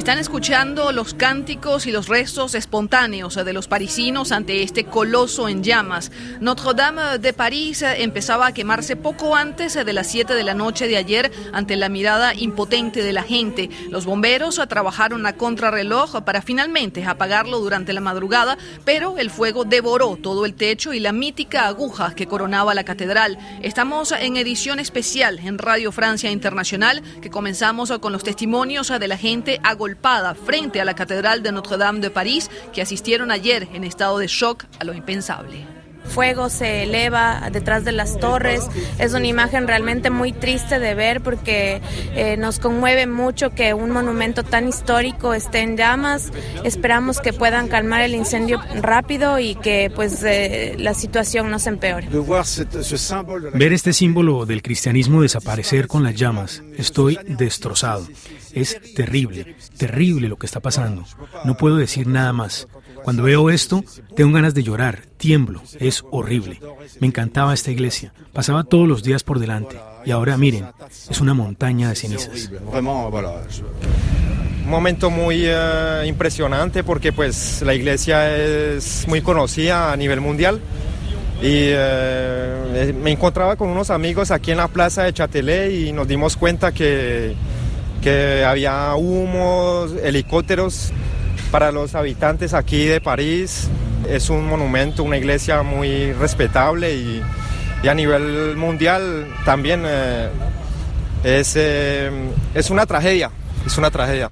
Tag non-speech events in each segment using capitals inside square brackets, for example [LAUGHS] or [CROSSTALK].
Están escuchando los cánticos y los restos espontáneos de los parisinos ante este coloso en llamas. Notre-Dame de París empezaba a quemarse poco antes de las 7 de la noche de ayer ante la mirada impotente de la gente. Los bomberos trabajaron a contrarreloj para finalmente apagarlo durante la madrugada, pero el fuego devoró todo el techo y la mítica aguja que coronaba la catedral. Estamos en edición especial en Radio Francia Internacional que comenzamos con los testimonios de la gente frente a la Catedral de Notre-Dame de París que asistieron ayer en estado de shock a lo impensable fuego se eleva detrás de las torres. Es una imagen realmente muy triste de ver porque eh, nos conmueve mucho que un monumento tan histórico esté en llamas. Esperamos que puedan calmar el incendio rápido y que pues eh, la situación no se empeore. Ver este símbolo del cristianismo desaparecer con las llamas, estoy destrozado. Es terrible, terrible lo que está pasando. No puedo decir nada más. Cuando veo esto, tengo ganas de llorar, tiemblo, es horrible. Me encantaba esta iglesia, pasaba todos los días por delante y ahora miren, es una montaña de cenizas. Un momento muy eh, impresionante porque pues la iglesia es muy conocida a nivel mundial y eh, me encontraba con unos amigos aquí en la plaza de Chatelet y nos dimos cuenta que que había humos, helicópteros para los habitantes aquí de París. Es un monumento, una iglesia muy respetable y, a nivel mundial también eh, es, eh, es una tragedia, es una tragedia.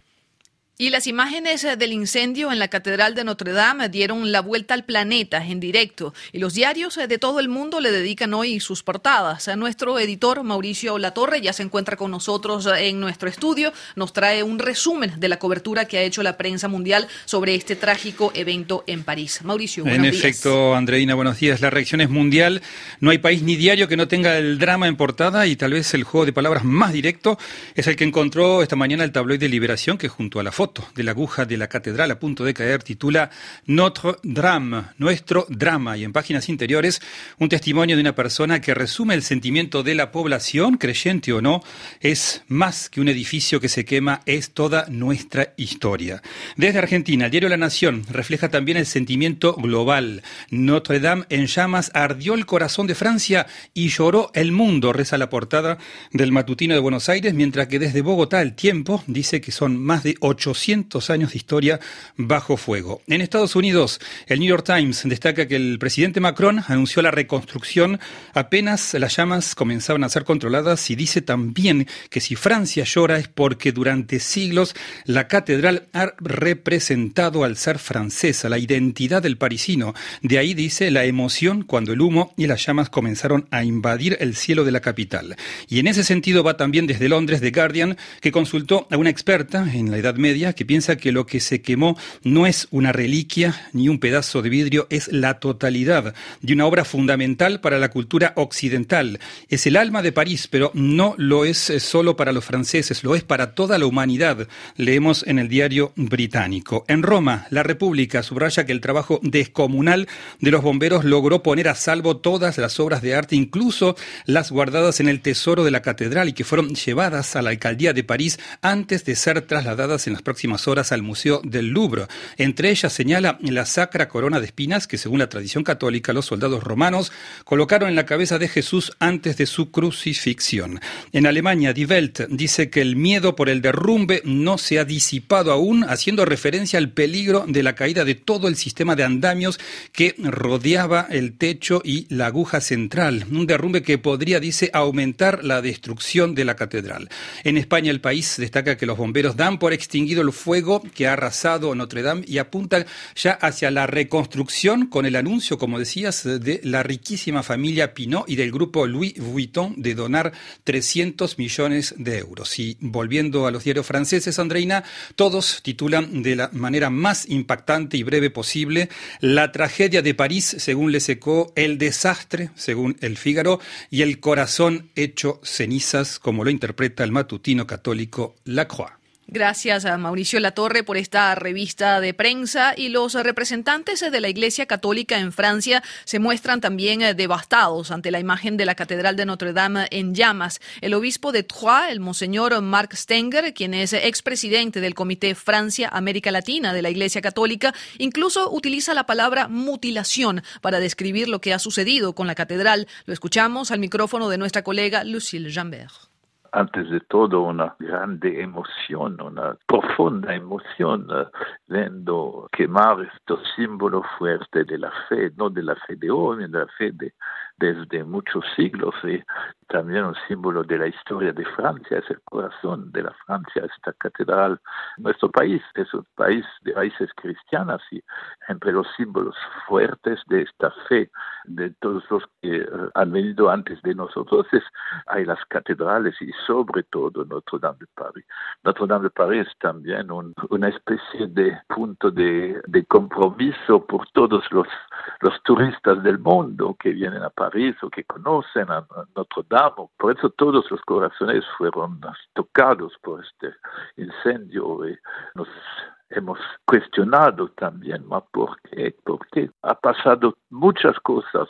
Y las imágenes eh, del incendio en la Catedral de Notre Dame dieron la vuelta al planeta en directo y los diarios eh, de todo el mundo le dedican hoy sus portadas. A nuestro editor Mauricio Latorre ya se encuentra con nosotros eh, en nuestro estudio. Nos trae un resumen de la cobertura que ha hecho la prensa mundial sobre este trágico evento en París. Mauricio, buenos En efecto, Andreina, buenos días. La reacción es mundial. No hay país ni diario que no tenga el drama en portada y tal vez el juego de palabras más directo es el que encontró esta mañana el tabloide Liberación que junto a la foto de la aguja de la catedral a punto de caer titula Notre Drame, nuestro drama, y en páginas interiores un testimonio de una persona que resume el sentimiento de la población, creyente o no, es más que un edificio que se quema, es toda nuestra historia. Desde Argentina, el diario La Nación refleja también el sentimiento global. Notre Dame en llamas ardió el corazón de Francia y lloró el mundo, reza la portada del matutino de Buenos Aires, mientras que desde Bogotá el tiempo dice que son más de 800 200 años de historia bajo fuego. En Estados Unidos, el New York Times destaca que el presidente Macron anunció la reconstrucción apenas las llamas comenzaban a ser controladas y dice también que si Francia llora es porque durante siglos la catedral ha representado al ser francesa, la identidad del parisino. De ahí dice la emoción cuando el humo y las llamas comenzaron a invadir el cielo de la capital. Y en ese sentido va también desde Londres The Guardian, que consultó a una experta en la Edad Media que piensa que lo que se quemó no es una reliquia ni un pedazo de vidrio, es la totalidad de una obra fundamental para la cultura occidental. Es el alma de París, pero no lo es eh, solo para los franceses, lo es para toda la humanidad. Leemos en el diario británico. En Roma, la República subraya que el trabajo descomunal de los bomberos logró poner a salvo todas las obras de arte, incluso las guardadas en el tesoro de la catedral y que fueron llevadas a la alcaldía de París antes de ser trasladadas en las próximas horas al Museo del Louvre. Entre ellas señala la sacra corona de espinas que según la tradición católica los soldados romanos colocaron en la cabeza de Jesús antes de su crucifixión. En Alemania, Die Welt dice que el miedo por el derrumbe no se ha disipado aún, haciendo referencia al peligro de la caída de todo el sistema de andamios que rodeaba el techo y la aguja central. Un derrumbe que podría, dice, aumentar la destrucción de la catedral. En España, el país destaca que los bomberos dan por extinguido el fuego que ha arrasado Notre Dame y apunta ya hacia la reconstrucción con el anuncio, como decías, de la riquísima familia Pinot y del grupo Louis Vuitton de donar 300 millones de euros. Y volviendo a los diarios franceses, Andreina, todos titulan de la manera más impactante y breve posible la tragedia de París, según Le Secó, el desastre, según El Fígaro, y el corazón hecho cenizas, como lo interpreta el matutino católico Lacroix. Gracias a Mauricio Latorre por esta revista de prensa y los representantes de la Iglesia Católica en Francia se muestran también eh, devastados ante la imagen de la Catedral de Notre Dame en llamas. El obispo de Troyes, el monseñor Marc Stenger, quien es expresidente del Comité Francia-América Latina de la Iglesia Católica, incluso utiliza la palabra mutilación para describir lo que ha sucedido con la catedral. Lo escuchamos al micrófono de nuestra colega Lucille Jambert antes de todo una grande emoción, una profunda emoción, eh, viendo quemar estos símbolos fuertes de la fe, no de la fe de hoy, de la fe de, desde muchos siglos y también un símbolo de la historia de Francia, es el corazón de la Francia, esta catedral. Nuestro país es un país de raíces cristianas y entre los símbolos fuertes de esta fe de todos los que eh, han venido antes de nosotros hay las catedrales y sobre todo Notre Dame de París. Notre Dame de París es también una especie de punto de, compromiso por todos los turistas del mundo que vienen a París París o que conocen a Notre Dame. Por eso todos los corazones fueron tocados por este incendio y nos hemos cuestionado también por qué, porque ha pasado muchas cosas.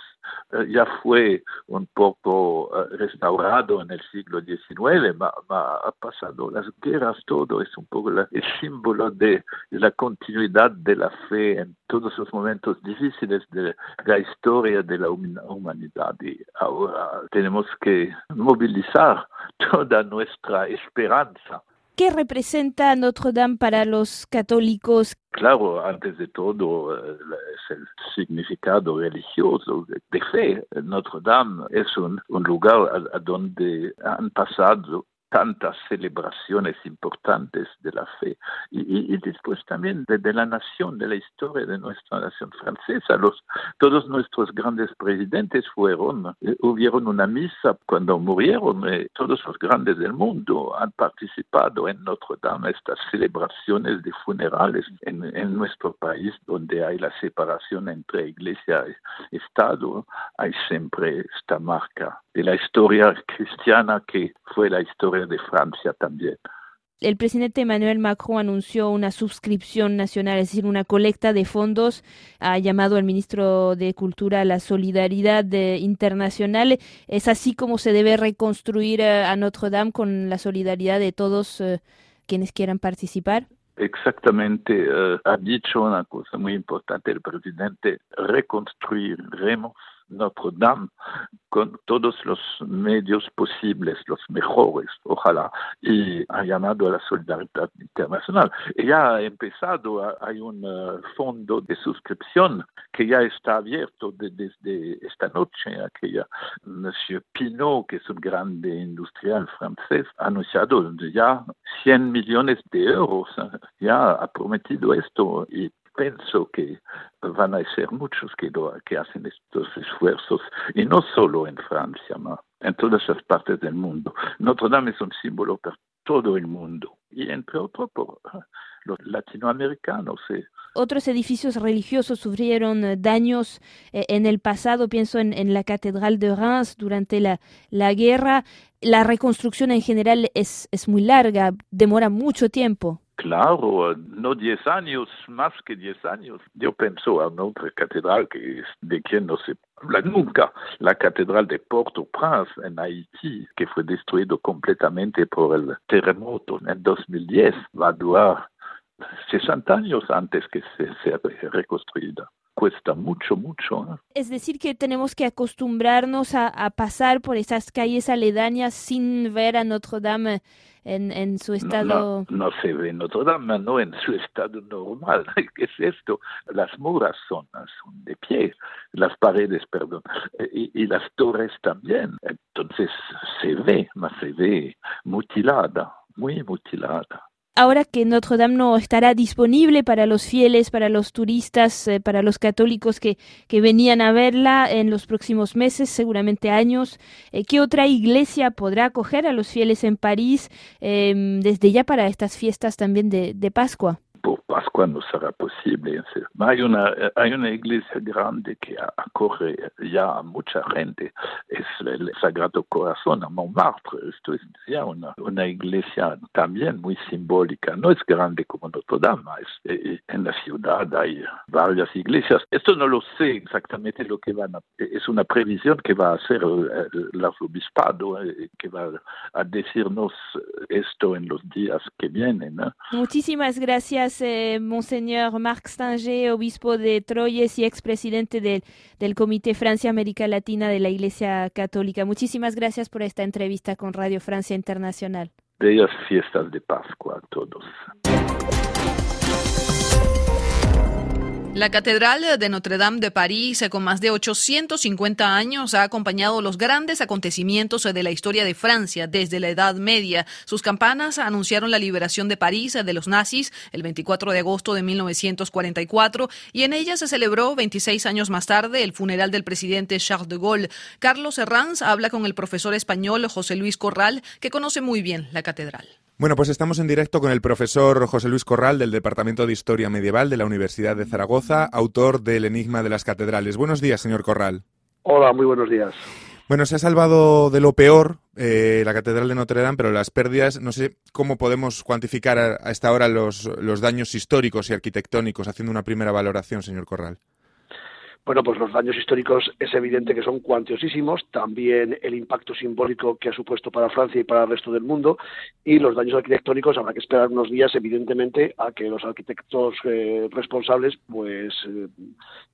Eh, ya fue un poco eh, restaurado en el siglo XIX, ha pasado las guerras, todo es un poco el símbolo de la continuidad de la fe en todos los momentos difíciles de la historia de la humanidad. Y ahora tenemos que movilizar toda nuestra esperanza ¿Qué representa Notre Dame para los católicos? Claro, antes de todo eh, es el significado religioso de fe. Notre Dame es un, lugar a donde han pasado tantas celebraciones importantes de la fe y, después también de, la nación, de la historia de nuestra nación francesa. Los, todos nuestros grandes presidentes fueron, eh, hubieron una misa cuando murieron, eh, todos los grandes del mundo han participado en Notre Dame, estas celebraciones de funerales en, en nuestro país donde hay la separación entre iglesia y Estado, hay siempre esta marca de la historia cristiana que fue la historia de Francia también. El presidente Emmanuel Macron anunció una suscripción nacional, es decir, una colecta de fondos. Ha llamado al ministro de Cultura a la solidaridad internacional. ¿Es así como se debe reconstruir eh, a Notre Dame con la solidaridad de todos eh, quienes quieran participar? Exactamente, eh, ha dicho una cosa muy importante el presidente, reconstruiremos Notre Dame con todos los medios posibles, los mejores, ojalá, y ha llamado a la solidaridad internacional. Ya ha empezado, hay un uh, fondo de suscripción que ya está abierto desde esta noche. Aquella, Monsieur Pinot, que es un grande industrial francés, ha anunciado ya 100 millones de euros, ya ha prometido esto y pienso que van a ser muchos que, que hacen estos esfuerzos, y no solo en Francia, en todas las partes del mundo. Notre Dame es un símbolo para todo el mundo, y entre otros por [LAUGHS] los latinoamericanos. Otros edificios religiosos sufrieron eh, daños eh, en el pasado, pienso en, en, la Catedral de Reims durante la, la guerra. La reconstrucción en general es, es muy larga, demora mucho tiempo. Claro, no 10 años, más que 10 años. Yo pienso una otra catedral que de quien no se habla nunca, la catedral de Port-au-Prince en Haití, que fue destruido completamente por el terremoto en 2010, va a durar 60 años antes que se sea reconstruida cuesta mucho, mucho. Es decir, que tenemos que acostumbrarnos a, pasar por esas calles aledañas sin ver a Notre Dame en, en su estado. No, se ve Notre Dame, no en su estado normal. [LAUGHS] ¿Qué es esto? Las muras son, son de pie, las paredes, perdón, y, y las torres también. Entonces se ve, más se ve mutilada, muy mutilada. Ahora que Notre Dame no estará disponible para los fieles, para los turistas, eh, para los católicos que, que venían a verla en los próximos meses, seguramente años, eh, ¿qué otra iglesia podrá acoger a los fieles en París em, desde ya para estas fiestas también de, de Pascua? Pascua no será posible. Hay una, hay una iglesia grande que acoge ya a mucha gente, es el Sagrado Corazón a Montmartre. Esto es ya una, iglesia también muy simbólica. No es grande como Notre Dame, es, eh, en la ciudad hay varias iglesias. Esto no lo sé exactamente lo que van a, es una previsión que va a hacer el, arzobispado, eh, que va a decirnos esto en los días que vienen. Muchísimas gracias Monseñor Marc Stanger, obispo de Troyes y expresidente del, del Comité Francia-América Latina de la Iglesia Católica. Muchísimas gracias por esta entrevista con Radio Francia Internacional. Bellas fiestas de Pascua a todos. La Catedral de Notre Dame de París, con más de 850 años, ha acompañado los grandes acontecimientos de la historia de Francia desde la Edad Media. Sus campanas anunciaron la liberación de París de los nazis el 24 de agosto de 1944 y en ella se celebró 26 años más tarde el funeral del presidente Charles de Gaulle. Carlos Herranz habla con el profesor español José Luis Corral, que conoce muy bien la catedral. Bueno, pues estamos en directo con el profesor José Luis Corral del Departamento de Historia Medieval de la Universidad de Zaragoza, autor del Enigma de las Catedrales. Buenos días, señor Corral. Hola, muy buenos días. Bueno, se ha salvado de lo peor eh, la Catedral de Notre Dame, pero las pérdidas, no sé cómo podemos cuantificar a, a esta hora los, los daños históricos y arquitectónicos, haciendo una primera valoración, señor Corral. Bueno, pues los daños históricos es evidente que son cuantiosísimos, también el impacto simbólico que ha supuesto para Francia y para el resto del mundo, y los daños arquitectónicos habrá que esperar unos días, evidentemente, a que los arquitectos eh, responsables pues eh,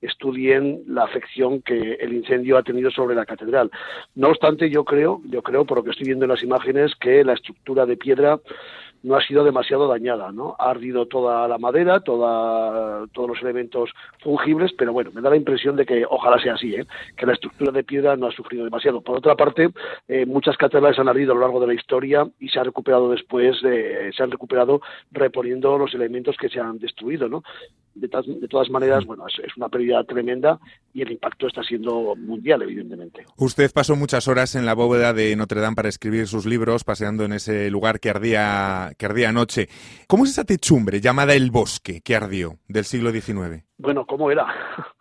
estudien la afección que el incendio ha tenido sobre la catedral. No obstante, yo creo, yo creo, por lo que estoy viendo en las imágenes, que la estructura de piedra no ha sido demasiado dañada, ¿no? Ha ardido toda la madera, toda, todos los elementos fungibles, pero bueno, me da la impresión de que ojalá sea así, ¿eh? que la estructura de piedra no ha sufrido demasiado. Por otra parte, eh, muchas catedrales han ardido a lo largo de la historia y se han recuperado después, eh, se han recuperado reponiendo los elementos que se han destruido, ¿no? De, de todas maneras, bueno, es, es, una pérdida tremenda y el impacto está siendo mundial, evidentemente. Usted pasó muchas horas en la bóveda de Notre Dame para escribir sus libros, paseando en ese lugar que ardía que ardía anoche. ¿Cómo es esa techumbre llamada el bosque que ardió del siglo XIX? Bueno, ¿cómo era? [LAUGHS]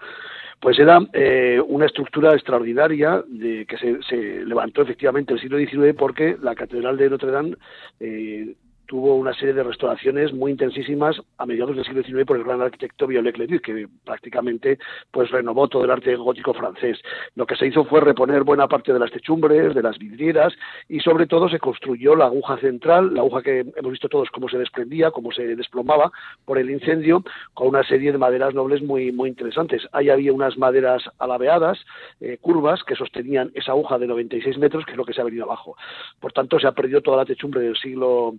Pues era eh, una estructura extraordinaria de, que se, se, levantó efectivamente en el siglo XIX porque la Catedral de Notre Dame eh, tuvo una serie de restauraciones muy intensísimas a mediados del siglo XIX por el gran arquitecto Viollet-le-Duc, que prácticamente pues renovó todo el arte gótico francés. Lo que se hizo fue reponer buena parte de las techumbres, de las vidrieras y sobre todo se construyó la aguja central, la aguja que hemos visto todos cómo se desprendía, cómo se desplomaba por el incendio, con una serie de maderas nobles muy muy interesantes. Ahí había unas maderas alabeadas, eh, curvas, que sostenían esa aguja de 96 metros, que es lo que se ha venido abajo. Por tanto, se ha perdido toda la techumbre del siglo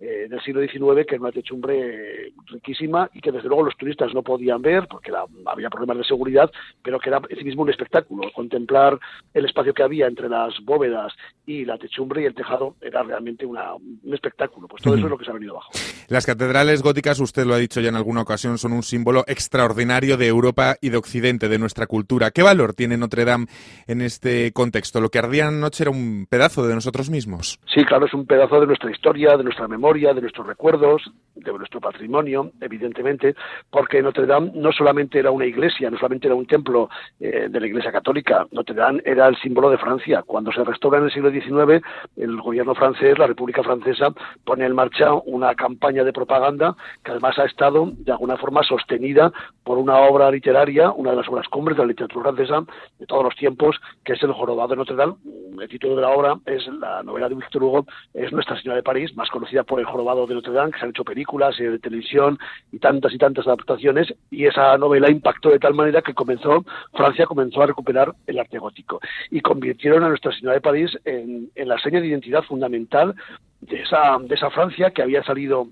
eh, del siglo XIX, que era una techumbre riquísima y que desde luego los turistas no podían ver porque era, había problemas de seguridad, pero que era en sí mismo un espectáculo. Contemplar el espacio que había entre las bóvedas y la techumbre y el tejado era realmente una, un espectáculo. Pues todo eso es lo que se ha venido abajo. [LAUGHS] Las catedrales góticas, usted lo ha dicho ya en alguna ocasión, son un símbolo extraordinario de Europa y de Occidente, de nuestra cultura. ¿Qué valor tiene Notre Dame en este contexto? Lo que ardía anoche era un pedazo de nosotros mismos. Sí, claro, es un pedazo de nuestra historia, de nuestra memoria de nuestros recuerdos, de nuestro patrimonio, evidentemente, porque Notre Dame no solamente era una iglesia, no solamente era un templo eh, de la Iglesia Católica, Notre Dame era el símbolo de Francia. Cuando se restaura en el siglo XIX, el gobierno francés, la República Francesa, pone en marcha una campaña de propaganda que además ha estado de alguna forma sostenida por una obra literaria, una de las obras cumbres de la literatura francesa de todos los tiempos, que es El Jorobado de Notre Dame. El título de la obra es la novela de Victor Hugo, es Nuestra Señora de París, más conocida por El Jorobado de Notre Dame, que se han hecho películas, series de televisión y tantas y tantas adaptaciones, y esa novela impactó de tal manera que comenzó, Francia comenzó a recuperar el arte gótico y convirtieron a Nuestra Señora de París en, en la seña de identidad fundamental de esa, de esa Francia que había salido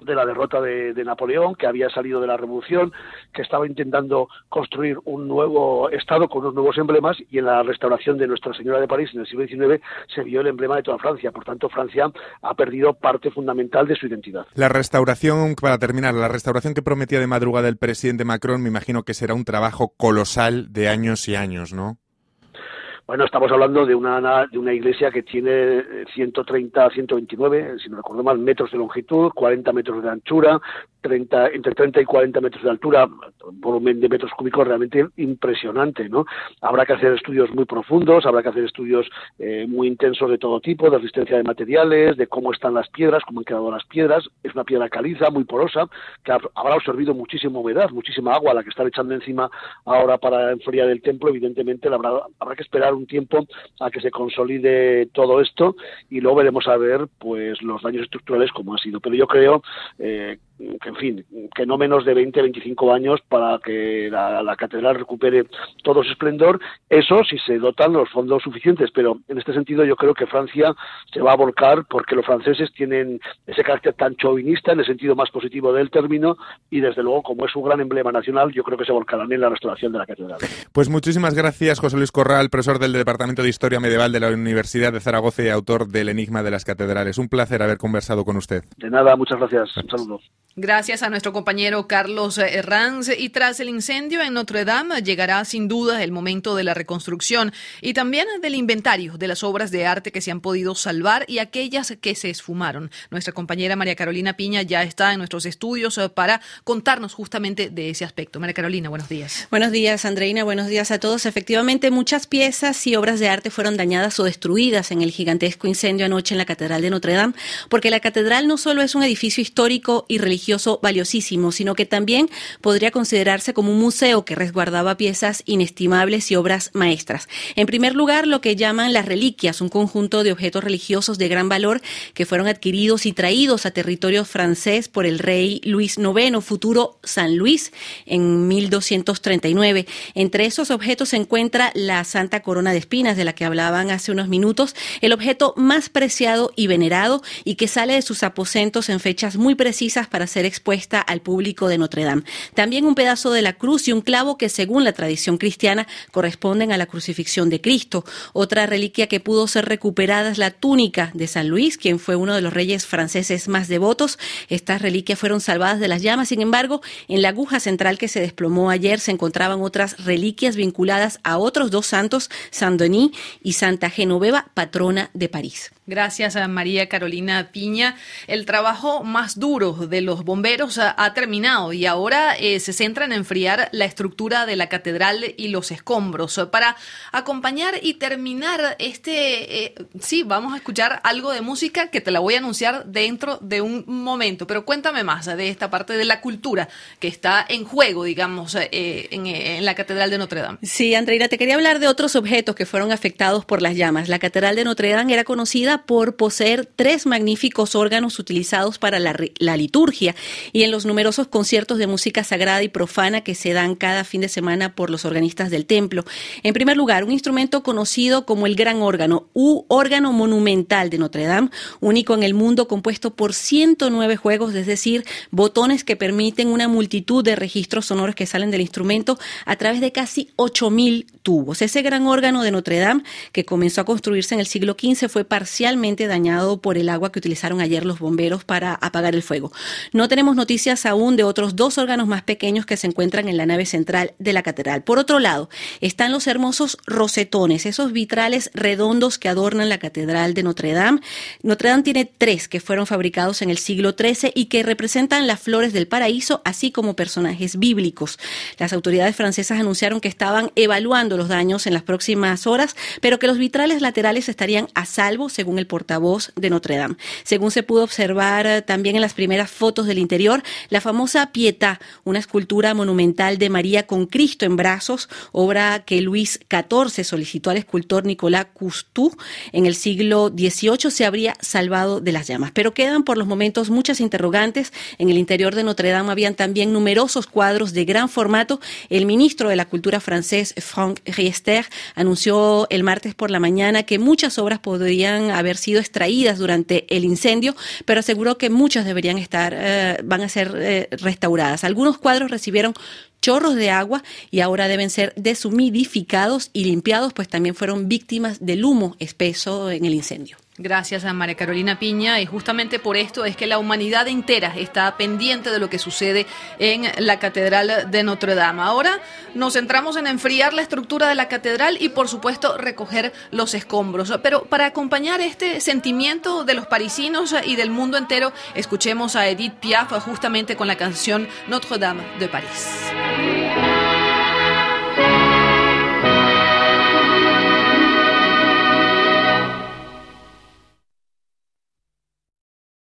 de la derrota de, Napoleón, que había salido de la revolución, que estaba intentando construir un nuevo Estado con unos nuevos emblemas, y en la restauración de Nuestra Señora de París en el siglo XIX se vio el emblema de toda Francia. Por tanto, Francia ha perdido parte fundamental de su identidad. La restauración, para terminar, la restauración que prometía de madrugada el presidente Macron, me imagino que será un trabajo colosal de años y años, ¿no? Bueno, estamos hablando de una, de una iglesia que tiene 130, 129, si no recuerdo mal, metros de longitud, 40 metros de anchura, 30, entre 30 y 40 metros de altura, volumen de metros cúbicos realmente impresionante, ¿no? Habrá que hacer estudios muy profundos, habrá que hacer estudios eh, muy intensos de todo tipo, de resistencia de materiales, de cómo están las piedras, cómo han quedado las piedras. Es una piedra caliza, muy porosa, que habrá absorbido muchísima humedad, muchísima agua, la que están echando encima ahora para enfriar el templo. Evidentemente, habrá, habrá que esperar un tiempo a que se consolide todo esto y luego veremos a ver, pues, los daños estructurales como han sido. Pero yo creo eh, que en fin, que no menos de 20, 25 años para que la, catedral recupere todo su esplendor, eso si se dotan los fondos suficientes, pero en este sentido yo creo que Francia se va a volcar porque los franceses tienen ese carácter tan chauvinista en el sentido más positivo del término y desde luego como es un gran emblema nacional, yo creo que se volcarán en la restauración de la catedral. Pues muchísimas gracias José Luis Corral, profesor del Departamento de Historia Medieval de la Universidad de Zaragoza y autor del Enigma de las Catedrales. Un placer haber conversado con usted. De nada, muchas gracias. Un saludo. Gracias a nuestro compañero Carlos Herranz. Y tras el incendio en Notre Dame llegará sin duda el momento de la reconstrucción y también del inventario de las obras de arte que se han podido salvar y aquellas que se esfumaron. Nuestra compañera María Carolina Piña ya está en nuestros estudios eh, para contarnos justamente de ese aspecto. María Carolina, buenos días. Buenos días, Andreina. Buenos días a todos. Efectivamente, muchas piezas y obras de arte fueron dañadas o destruidas en el gigantesco incendio anoche en la Catedral de Notre Dame, porque la catedral no solo es un edificio histórico y religioso, valiosísimo, sino que también podría considerarse como un museo que resguardaba piezas inestimables y obras maestras. En primer lugar, lo que llaman las reliquias, un conjunto de objetos religiosos de gran valor que fueron adquiridos y traídos a territorio francés por el rey Luis IX, futuro San Luis, en 1239. Entre esos objetos se encuentra la Santa Corona de Espinas, de la que hablaban hace unos minutos, el objeto más preciado y venerado y que sale de sus aposentos en fechas muy precisas para ser expuesta al público de Notre Dame. También un pedazo de la cruz y un clavo que según la tradición cristiana corresponden a la crucifixión de Cristo. Otra reliquia que pudo ser recuperada es la túnica de San Luis, quien fue uno de los reyes franceses más devotos. Estas reliquias fueron salvadas de las llamas, sin embargo, en la aguja central que se desplomó ayer se encontraban otras reliquias vinculadas a otros dos santos, San Denis y Santa Genoveva, patrona de París. Gracias a María Carolina Piña. El trabajo más duro de los bomberos ha, terminado y ahora eh, se centra en enfriar la estructura de la catedral y los escombros. Para acompañar y terminar este, eh, sí, vamos a escuchar algo de música que te la voy a anunciar dentro de un momento. Pero cuéntame más de esta parte de la cultura que está en juego, digamos, eh, en, en la catedral de Notre Dame. Sí, Andreina, te quería hablar de otros objetos que fueron afectados por las llamas. La catedral de Notre Dame era conocida por poseer tres magníficos órganos utilizados para la, liturgia y en los numerosos conciertos de música sagrada y profana que se dan cada fin de semana por los organistas del templo. En primer lugar, un instrumento conocido como el gran órgano u órgano monumental de Notre Dame, único en el mundo compuesto por 109 juegos, es decir, botones que permiten una multitud de registros sonoros que salen del instrumento a través de casi 8.000 Ese gran órgano de Notre Dame, que comenzó a construirse en el siglo XV, fue parcial dañado por el agua que utilizaron ayer los bomberos para apagar el fuego. No tenemos noticias aún de otros dos órganos más pequeños que se encuentran en la nave central de la catedral. Por otro lado, están los hermosos rosetones, esos vitrales redondos que adornan la catedral de Notre Dame. Notre Dame tiene tres que fueron fabricados en el siglo XIII y que representan las flores del paraíso, así como personajes bíblicos. Las autoridades francesas anunciaron que estaban evaluando los daños en las próximas horas, pero que los vitrales laterales estarían a salvo, según el portavoz de Notre Dame. Según se pudo observar eh, también en las primeras fotos del interior, la famosa Pietà, una escultura monumental de María con Cristo en brazos, obra que Luis XIV solicitó al escultor Nicolas Cousteau en el siglo XVIII, se habría salvado de las llamas. Pero quedan por los momentos muchas interrogantes. En el interior de Notre Dame habían también numerosos cuadros de gran formato. El ministro de la Cultura francés, Franck Riester anunció el martes por la mañana que muchas obras podrían haber sido extraídas durante el incendio, pero aseguró que muchas deberían estar, eh, van a ser eh, restauradas. Algunos cuadros recibieron chorros de agua y ahora deben ser deshumidificados y limpiados, pues también fueron víctimas del humo espeso en el incendio. Gracias a María Carolina Piña y justamente por esto es que la humanidad entera está pendiente de lo que sucede en la Catedral de Notre Dame. Ahora nos centramos en enfriar la estructura de la catedral y por supuesto recoger los escombros. Pero para acompañar este sentimiento de los parisinos y del mundo entero, escuchemos a Edith Piaf justamente con la canción Notre Dame de París.